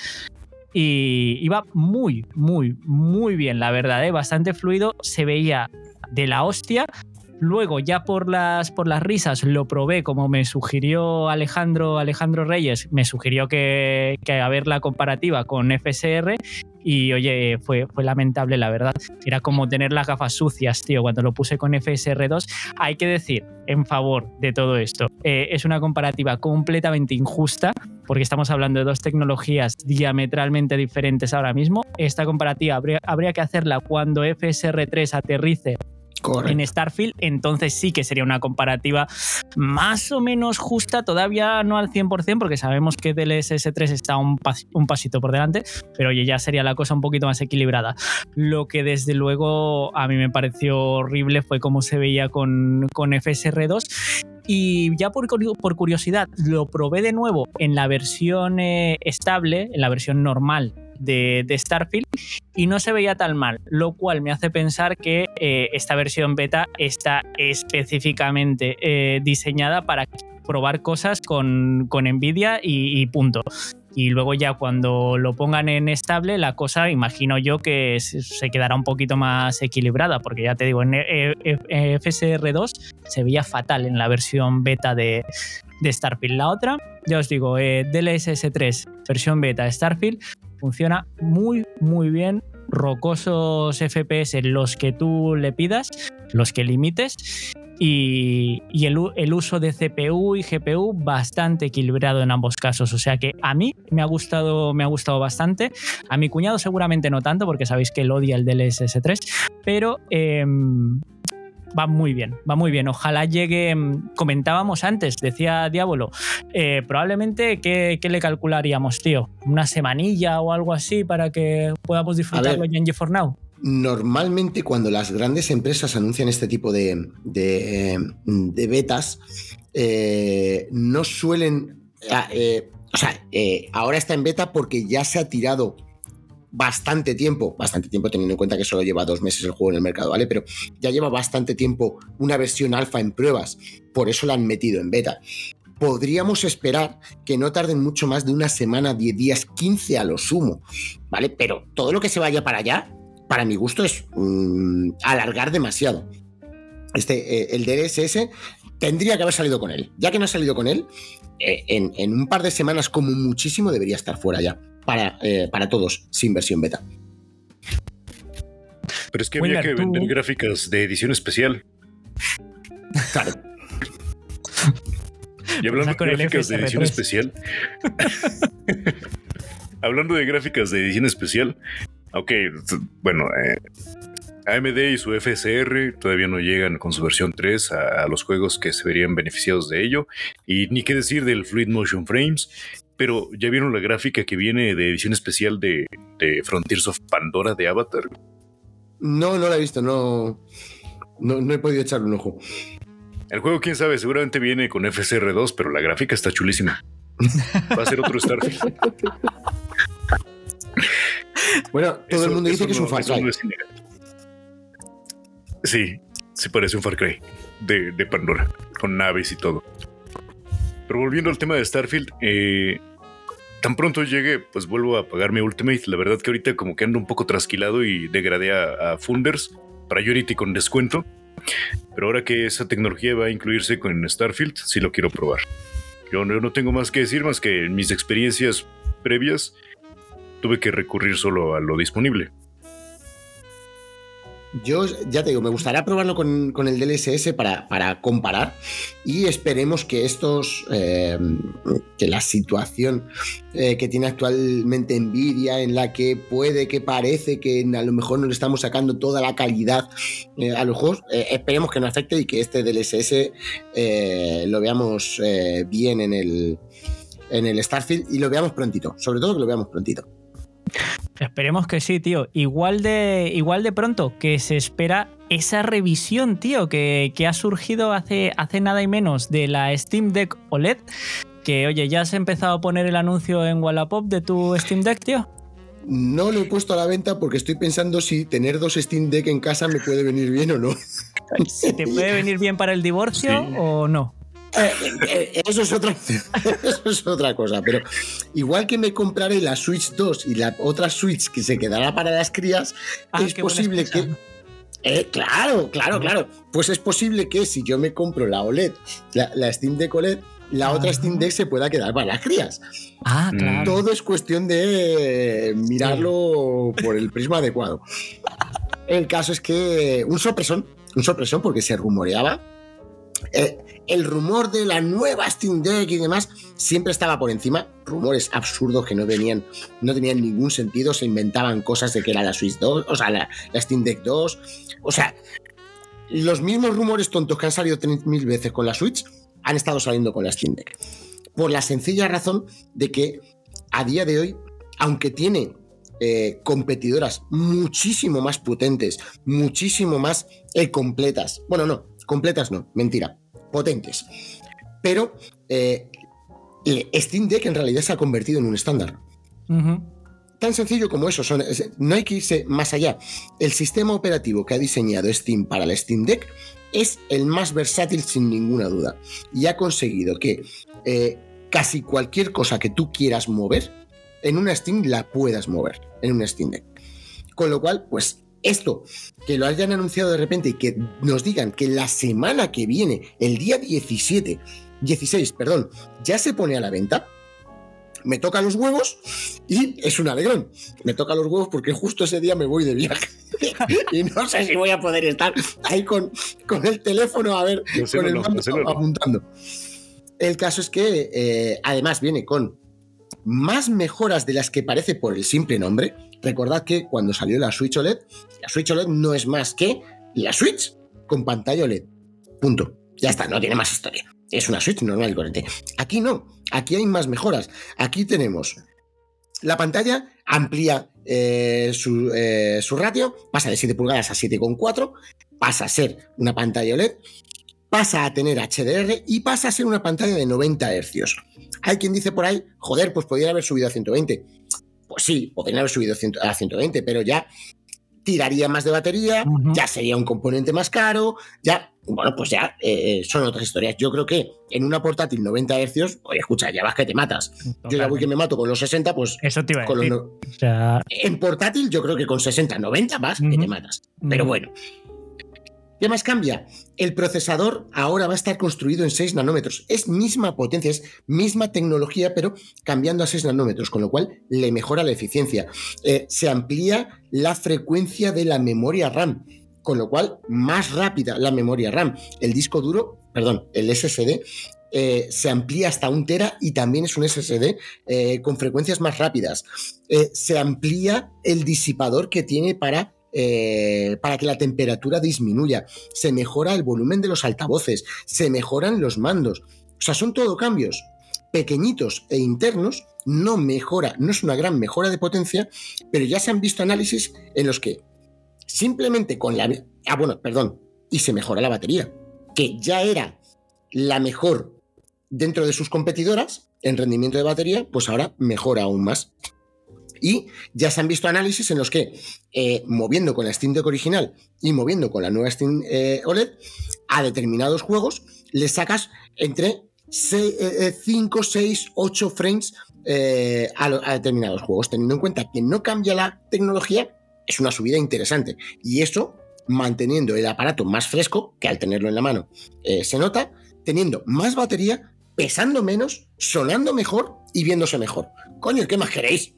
y iba muy, muy, muy bien, la verdad, ¿eh? bastante fluido, se veía de la hostia. Luego, ya por las, por las risas, lo probé como me sugirió Alejandro, Alejandro Reyes, me sugirió que, que a ver la comparativa con FSR y oye, fue, fue lamentable, la verdad. Era como tener las gafas sucias, tío, cuando lo puse con FSR2. Hay que decir, en favor de todo esto, eh, es una comparativa completamente injusta, porque estamos hablando de dos tecnologías diametralmente diferentes ahora mismo. Esta comparativa habría, habría que hacerla cuando FSR3 aterrice en Starfield, entonces sí que sería una comparativa más o menos justa, todavía no al 100%, porque sabemos que DLSS 3 está un, pasito por delante, pero oye, ya sería la cosa un poquito más equilibrada. Lo que desde luego a mí me pareció horrible fue cómo se veía con, con FSR2 y ya por, por, curiosidad, lo probé de nuevo en la versión eh, estable, en la versión normal de, Starfield y no se veía tan mal, lo cual me hace pensar que eh, esta versión beta está específicamente eh, diseñada para probar cosas con, Nvidia y, punto. Y luego ya cuando lo pongan en estable, la cosa imagino yo que se quedará un poquito más equilibrada, porque ya te digo, en FSR2 se veía fatal en la versión beta de, Starfield. La otra, ya os digo, eh, DLSS 3, versión beta de Starfield, funciona muy, muy bien. Rocosos FPS los que tú le pidas, los que limites. Y, el, uso de CPU y GPU bastante equilibrado en ambos casos. O sea que a mí me ha gustado, me ha gustado bastante. A mi cuñado seguramente no tanto, porque sabéis que él odia el DLSS 3, pero em, va muy bien, va muy bien. Ojalá llegue, mm, comentábamos antes, decía Diablo, eh, probablemente, ¿qué, le calcularíamos, tío? ¿Una semanilla o algo así para que podamos disfrutarlo ya en GeForce Now? Normalmente cuando las grandes empresas anuncian este tipo de, de, betas, eh, no suelen... Ah, eh, o sea, ahora está en beta porque ya se ha tirado bastante tiempo, bastante tiempo teniendo en cuenta que solo lleva dos meses el juego en el mercado, ¿vale? Pero ya lleva bastante tiempo una versión alfa en pruebas, por eso la han metido en beta. Podríamos esperar que no tarden mucho más de una semana, 10 días, 15 a lo sumo, ¿vale? Pero todo lo que se vaya para allá, para mi gusto, es mm, alargar demasiado. Este, eh, el DLSS tendría que haber salido con él. Ya que no ha salido con él, eh, en un par de semanas como muchísimo debería estar fuera ya para, eh, para todos, sin versión beta. Pero es que había que vender gráficas de edición especial. Claro. Y hablando de gráficas de edición especial. hablando de gráficas de edición especial. Ok, bueno, eh, AMD y su FSR todavía no llegan con su versión 3 a, los juegos que se verían beneficiados de ello. Y ni qué decir del Fluid Motion Frames. Pero ya vieron la gráfica que viene de edición especial de, Frontiers of Pandora de Avatar. No, no la he visto, no, no, he podido echarle un ojo. El juego, quién sabe, seguramente viene con FSR2, pero la gráfica está chulísima. Va a ser otro Starfield. bueno, todo el mundo dice que es un Far Cry. sí, sí parece un Far Cry de, de Pandora, con naves y todo. Pero volviendo al tema de Starfield, eh, tan pronto llegue, pues vuelvo a pagar mi Ultimate. La verdad que ahorita como que ando un poco trasquilado y degradé a, Funders, Priority con descuento. Pero ahora que esa tecnología va a incluirse con Starfield, sí lo quiero probar. Yo no, tengo más que decir más que en mis experiencias previas tuve que recurrir solo a lo disponible. Yo ya te digo, me gustaría probarlo con, el DLSS para, para, comparar y esperemos que estos, eh, que la situación eh, que tiene actualmente Nvidia, en la que puede que parece que a lo mejor no le estamos sacando toda la calidad eh, a los juegos, esperemos que no afecte y que este DLSS lo veamos bien en el, en el Starfield y lo veamos prontito, sobre todo que lo veamos prontito. Esperemos que sí, tío. Igual de, igual de pronto que se espera esa revisión, tío, que, ha surgido hace, hace nada y menos de la Steam Deck OLED. Que, oye, ¿ya has empezado a poner el anuncio en Wallapop de tu Steam Deck, tío? No lo he puesto a la venta porque estoy pensando si tener dos Steam Deck en casa me puede venir bien o no. ¿Si te puede venir bien para el divorcio o no? Eh, eh, eso, es otra, eso es otra cosa, pero igual que me compraré la Switch 2 y la otra Switch que se quedará para las crías, ah, es posible que... Eh, claro, claro, claro. Pues es posible que si yo me compro la OLED, la, Steam Deck OLED, la otra Steam Deck se pueda quedar para las crías. Ah, mm. claro. Todo es cuestión de mirarlo por el prisma adecuado. El caso es que un sorpresón, un sorpresón porque se rumoreaba el rumor de la nueva Steam Deck y demás siempre estaba por encima. Rumores absurdos que no venían, no tenían ningún sentido, se inventaban cosas de que era la Switch 2, o sea, la, Steam Deck 2. O sea, los mismos rumores tontos que han salido 30.000 veces con la Switch han estado saliendo con la Steam Deck. Por la sencilla razón de que a día de hoy, aunque tiene eh, competidoras muchísimo más potentes, muchísimo más eh, completas. Bueno, no, completas no, mentira potentes. Pero eh, Steam Deck en realidad se ha convertido en un estándar. Tan sencillo como eso, no hay que irse más allá. El sistema operativo que ha diseñado Steam para el Steam Deck es el más versátil sin ninguna duda. Y ha conseguido que eh, casi cualquier cosa que tú quieras mover, en una Steam la puedas mover, en un Steam Deck. Con lo cual, pues esto, que lo hayan anunciado de repente y que nos digan que la semana que viene, el día 17, 16, perdón, ya se pone a la venta, me toca los huevos y es un alegrón. Me toca los huevos porque justo ese día me voy de viaje. y no sé si voy a poder estar ahí con, con el teléfono a ver, con el mando apuntando. El caso es que eh, además viene con más mejoras de las que parece por el simple nombre. Recordad que cuando salió la Switch OLED, la Switch OLED no es más que la Switch con pantalla OLED. Punto. Ya está, no tiene más historia. Es una Switch normal y corriente. Aquí no, aquí hay más mejoras. Aquí tenemos la pantalla amplía eh, su, eh, su, ratio, pasa de 7 pulgadas a 7,4, pasa a ser una pantalla OLED, pasa a tener HDR y pasa a ser una pantalla de 90 Hz. Hay quien dice por ahí, joder, pues podría haber subido a 120. Pues sí, podrían haber subido a 120, pero ya tiraría más de batería, ya sería un componente más caro, ya, bueno, pues ya eh, son otras historias. Yo creo que en una portátil 90 Hz, oye, escucha, ya vas que te matas. Yo ya voy que me mato con los 60, pues. Eso te iba a decir. En portátil, yo creo que con 60, 90 vas que te matas. Pero bueno. ¿Qué más cambia? El procesador ahora va a estar construido en 6 nanómetros. Es misma potencia, es misma tecnología, pero cambiando a 6 nanómetros, con lo cual le mejora la eficiencia. Eh, se amplía la frecuencia de la memoria RAM, con lo cual más rápida la memoria RAM. El disco duro, perdón, el SSD eh, se amplía hasta un tera y también es un SSD eh, con frecuencias más rápidas. se amplía el disipador que tiene para eh, para que la temperatura disminuya, se mejora el volumen de los altavoces, se mejoran los mandos. O sea, son todo cambios pequeñitos e internos, no mejora, no es una gran mejora de potencia, pero ya se han visto análisis en los que simplemente con la... Ah, bueno, perdón, y se mejora la batería, que ya era la mejor dentro de sus competidoras en rendimiento de batería, pues ahora mejora aún más. Y ya se han visto análisis en los que, eh, moviendo con la Steam Deck original y moviendo con la nueva Steam eh, OLED, a determinados juegos le sacas entre 5, 6, 8 frames eh, a, determinados juegos. Teniendo en cuenta que no cambia la tecnología, es una subida interesante. Y eso, manteniendo el aparato más fresco, que al tenerlo en la mano se nota, teniendo más batería, pesando menos, sonando mejor y viéndose mejor. Coño, ¿qué más queréis?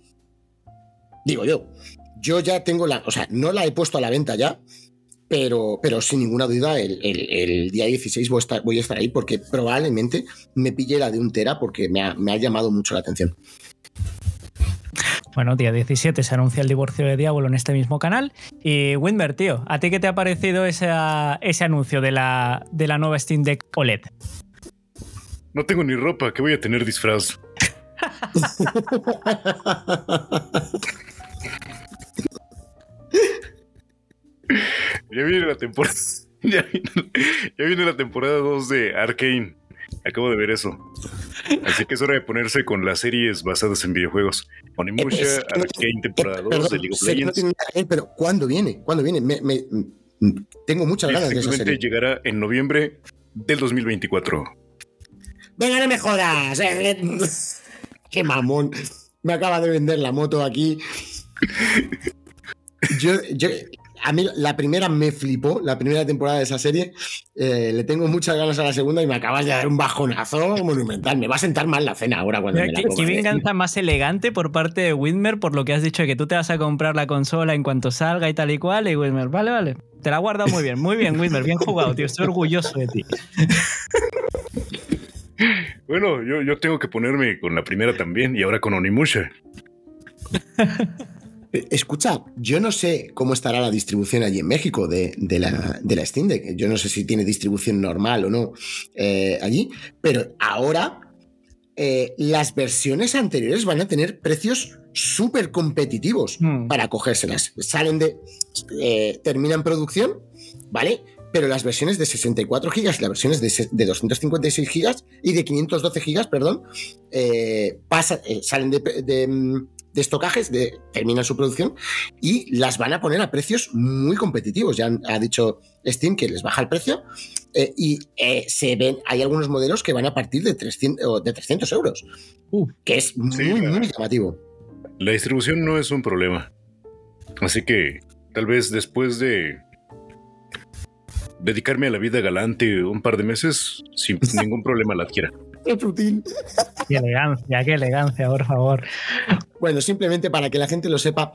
Digo yo. Yo ya tengo la. O sea, no la he puesto a la venta ya. pero, pero sin ninguna duda el, día 16 voy a, estar, voy a, estar, ahí porque probablemente me pille la de un tera porque me ha, me ha llamado mucho la atención. Bueno, día 17 se anuncia el divorcio de Diablo en este mismo canal. Y Winmer, tío, ¿a ti qué te ha parecido ese anuncio de la, de la nueva Steam Deck OLED? No tengo ni ropa, que voy a tener disfraz. ya viene la temporada. Ya viene, la temporada 2 de Arkane. Acabo de ver eso. Así que es hora de ponerse con las series basadas en videojuegos. Onimusha, Arkane temporada 2 de League of Legends. pero ¿cuándo viene? ¿Cuándo viene? tengo muchas ganas de esa serie. llegará en noviembre del 2024. Venga, no me jodas. Qué mamón. Me acaba de vender la moto aquí. Yo, yo, a mí la primera me flipó, la primera temporada de esa serie. Eh, le tengo muchas ganas a la segunda y me acabas de dar un bajonazo monumental. Me va a sentar mal la cena ahora cuando me la Qué venganza más elegante por parte de Whitmer por lo que has dicho de que tú te vas a comprar la consola en cuanto salga y tal y cual. Y Whitmer, vale, vale. Te la guarda muy bien, muy bien, Whitmer. Bien jugado, tío. Estoy orgulloso de ti. Bueno, yo, yo tengo que ponerme con la primera también y ahora con Onimusha. Eh, escucha, yo no sé cómo estará la distribución allí en México de, la, de Steam Deck. Yo no sé si tiene distribución normal o no eh, allí, pero ahora eh, las versiones anteriores van a tener precios súper competitivos hmm. para cogérselas. Salen de. terminan producción, ¿vale? Pero las versiones de 64 GB las versiones de, 256 GB y de 512 GB, perdón, salen de mm, de estocajes, de, terminan su producción y las van a poner a precios muy competitivos. Ya ha dicho Steam que les baja el precio eh, y eh, se ven, hay algunos modelos que van a partir de 300, de 300 euros, uh. que es muy, muy llamativo. La distribución no es un problema. Así que tal vez después de dedicarme a la vida galante un par de meses, sin ningún problema la adquiera. Qué elegancia, qué elegancia, por favor. Bueno, simplemente para que la gente lo sepa,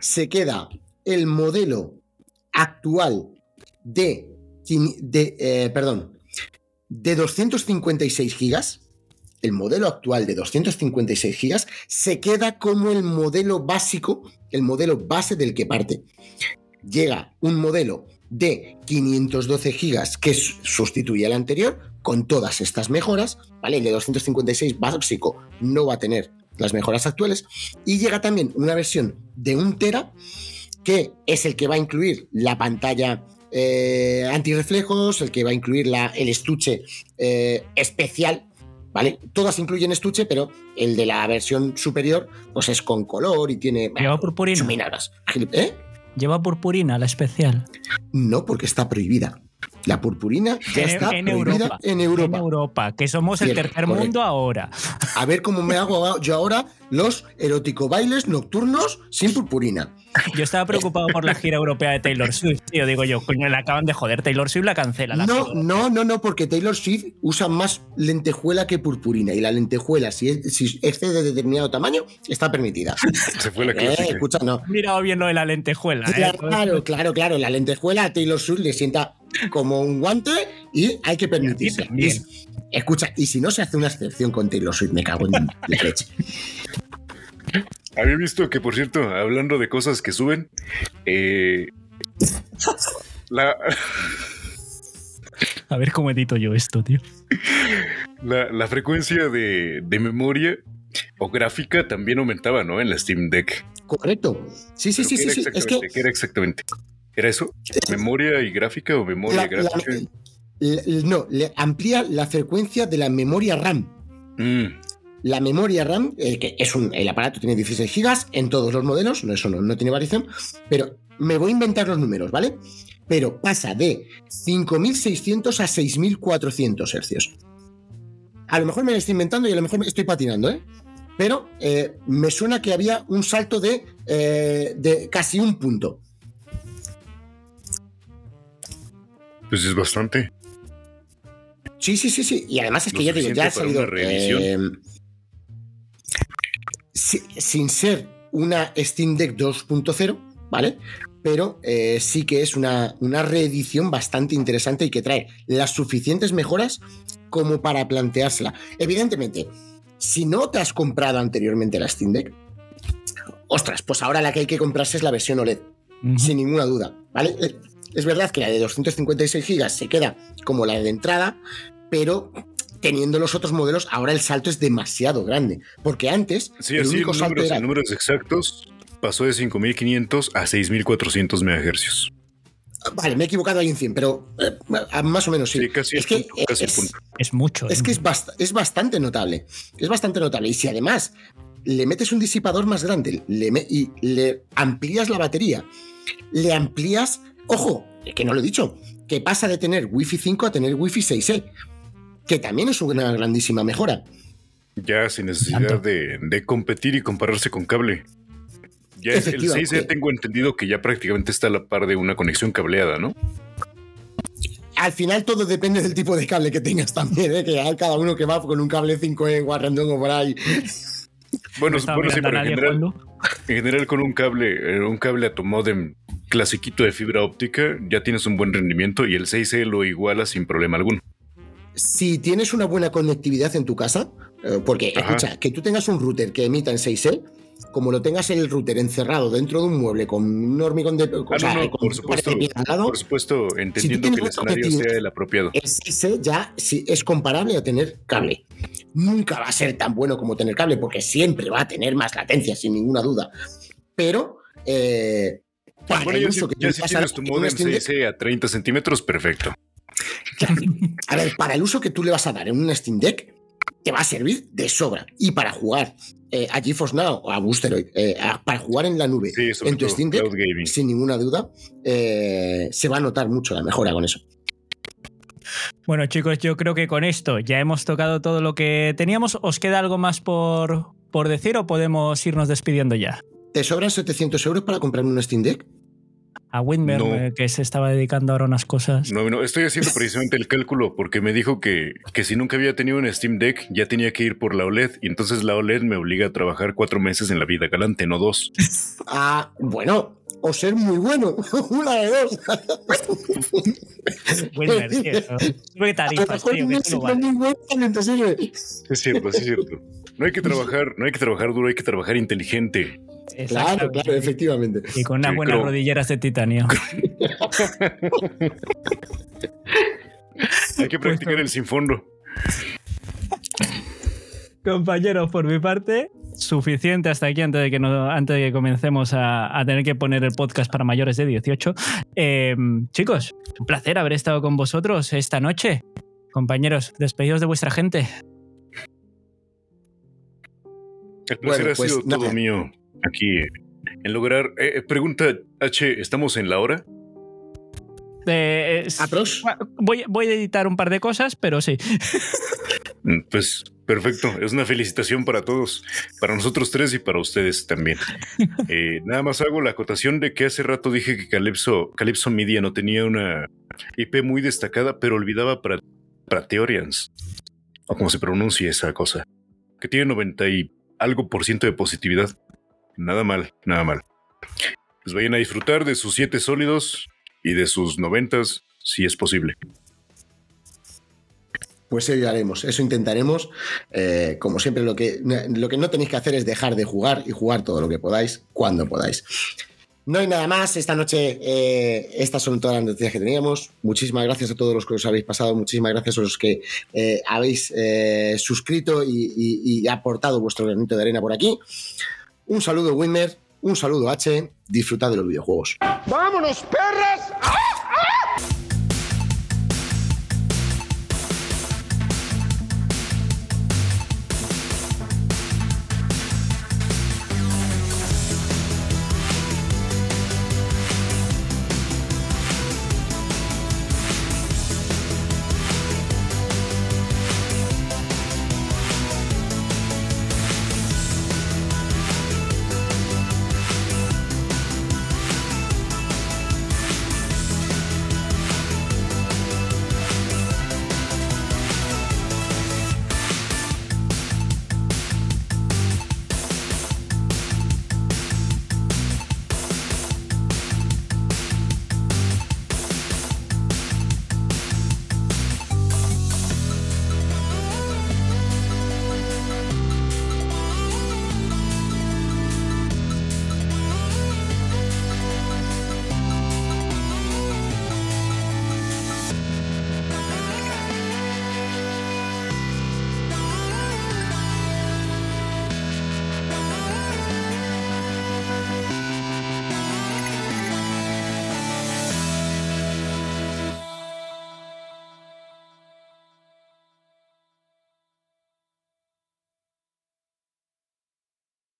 se queda el modelo actual de, de eh, perdón, de 256 gigas. El modelo actual de 256 gigas se queda como el modelo básico, el modelo base del que parte. Llega un modelo de 512 gigas que sustituye al anterior con todas estas mejoras, ¿vale? El de 256 básico no va a tener las mejoras actuales y llega también una versión de 1 tera que es el que va a incluir la pantalla eh, antirreflejos, el que va a incluir la, el estuche eh, especial ¿vale? Todas incluyen estuche, pero el de la versión superior pues es con color y tiene purpurina. ¿Eh? Lleva purpurina, la especial. No, porque está prohibida. La purpurina ya está en Europa, en Europa. En Europa, que somos el tercer mundo ahora. A ver cómo me hago yo ahora los erótico bailes nocturnos sin purpurina. Yo estaba preocupado por la gira europea de Taylor Swift, tío. Digo yo, coño, la acaban de joder. Taylor Swift la cancela. no, no, no, no, porque Taylor Swift usa más lentejuela que purpurina. Y la lentejuela, si, es, si excede de determinado tamaño, está permitida. Se fue la eh, escucha, no. Mirado bien lo de la lentejuela. ¿eh? Claro, claro, claro. La lentejuela a Taylor Swift le sienta como un guante y hay que permitirse. escucha, y si no se hace una excepción con Taylor Swift, me cago en la leche. Había visto que, por cierto, hablando de cosas que suben, eh, la... A ver cómo edito yo esto, tío. La, frecuencia de, memoria o gráfica también aumentaba, ¿no? En la Steam Deck. Correcto. Sí, sí, sí, sí. Es que... ¿Qué era exactamente? ¿Era eso? ¿Memoria y gráfica o memoria gráfica? no, le amplía la frecuencia de la memoria RAM. Mm. La memoria RAM, eh, que es un, el aparato tiene 16 GB en todos los modelos, no, eso no, tiene variación, pero me voy a inventar los números, ¿vale? Pero pasa de 5600 a 6400 hercios. A lo mejor me lo estoy inventando y a lo mejor me estoy patinando, ¿eh? Pero eh, me suena que había un salto de, eh, de casi un punto. Pues es bastante. Sí, sí, sí, sí. Y además es que ya, digo, ya ha salido sin ser una Steam Deck 2.0, ¿vale? pero eh, sí que es una, una reedición bastante interesante y que trae las suficientes mejoras como para planteársela. Evidentemente, si no te has comprado anteriormente la Steam Deck, ostras, pues ahora la que hay que comprarse es la versión OLED, sin ninguna duda, ¿vale? Eh, es verdad que la de 256 GB se queda como la de entrada, pero teniendo los otros modelos, ahora el salto es demasiado grande. Porque antes, sí, el único salto números, era. números exactos, pasó de 5500 a 6400 MHz. Vale, me he equivocado ahí en 100, pero eh, más o menos sí. sí casi es, que es, mucho. Es que es, es, bastante notable. Es bastante notable. Y si además le metes un disipador más grande le y le amplías la batería, le amplías. Ojo, que no lo he dicho, que pasa de tener Wi-Fi 5 a tener Wi-Fi 6E que también es una grandísima mejora. Ya sin necesidad de, competir y compararse con cable. Ya el 6 tengo entendido que ya prácticamente está a la par de una conexión cableada, ¿no? Al final todo depende del tipo de cable que tengas también, ¿eh? que hay cada uno que va con un cable 5E o por ahí. Bueno, bueno sí, pero en general, en general, con un cable, eh, un cable a tu modem clasiquito de fibra óptica, ya tienes un buen rendimiento y el 6E lo iguala sin problema alguno si tienes una buena conectividad en tu casa, eh, porque escucha, que tú tengas un router que emita en 6E, como lo tengas en el router encerrado dentro de un mueble con un hormigón de. Ah, por, supuesto, por supuesto, entendiendo que el escenario sea el apropiado. El 6E ya sí, es comparable a tener cable. Nunca va a ser tan bueno como tener cable, porque siempre va a tener más latencia, sin ninguna duda. Pero. Eh, para el uso que ya si tienes tu modem 6E a 30 centímetros, perfecto. A ver, para el uso que tú le vas a dar en un Steam Deck, te va a servir de sobra. Y para jugar eh, a GeForce Now o a Boosteroid, eh, para jugar en la nube en tu Steam Deck, sin ninguna duda, eh, se va a notar mucho la mejora con eso. Bueno, chicos, yo creo que con esto ya hemos tocado todo lo que teníamos. ¿Os queda algo más por, por decir o podemos irnos despidiendo ya? ¿Te sobran 700 euros para comprar un Steam Deck? a Winmer, eh, que se estaba dedicando ahora a unas cosas. No, no, estoy haciendo precisamente el cálculo porque me dijo que, que si nunca había tenido un Steam Deck ya tenía que ir por la OLED y entonces la OLED me obliga a trabajar cuatro meses en la vida galante, no dos. Ah, bueno, o ser muy bueno, una de dos. Winmer, tío. ¿Qué tarifas, tío? Que Es cierto, es cierto. No hay que trabajar, no hay que trabajar duro, hay que trabajar inteligente. Claro, claro, efectivamente. Y con unas buenas rodilleras de titanio. Hay que practicar el sin fondo. Compañeros, por mi parte, suficiente hasta aquí antes de que, no, antes de que comencemos a, tener que poner el podcast para mayores de 18. Eh, chicos, un placer haber estado con vosotros esta noche. Compañeros, despedidos de vuestra gente. El placer ha pues sido todo mío aquí en lograr. Eh, eh, pregunta H, ¿estamos en la hora? Eh, voy, voy, a editar un par de cosas, pero sí. Mm, pues perfecto, es una felicitación para todos, para nosotros tres y para ustedes también. nada más hago la acotación de que hace rato dije que Calypso, Calypso Media no tenía una IP muy destacada, pero olvidaba para, para Theorians, o como se pronuncia esa cosa, que tiene 90 y algo por ciento de positividad. Nada mal, nada mal. Pues vayan a disfrutar de sus siete sólidos y de sus noventas, si es posible. Pues eso haremos, eso intentaremos. Eh, como siempre, lo que, lo que no tenéis que hacer es dejar de jugar y jugar todo lo que podáis cuando podáis. No hay nada más. Esta noche, eh, estas son todas las noticias que teníamos. Muchísimas gracias a todos los que os habéis pasado. Muchísimas gracias a los que eh, habéis suscrito y, y, aportado vuestro granito de arena por aquí. Un saludo, Winner. Un saludo, H. Disfrutad de los videojuegos. ¡Vámonos, perras! ¡Ah! ¡Ah!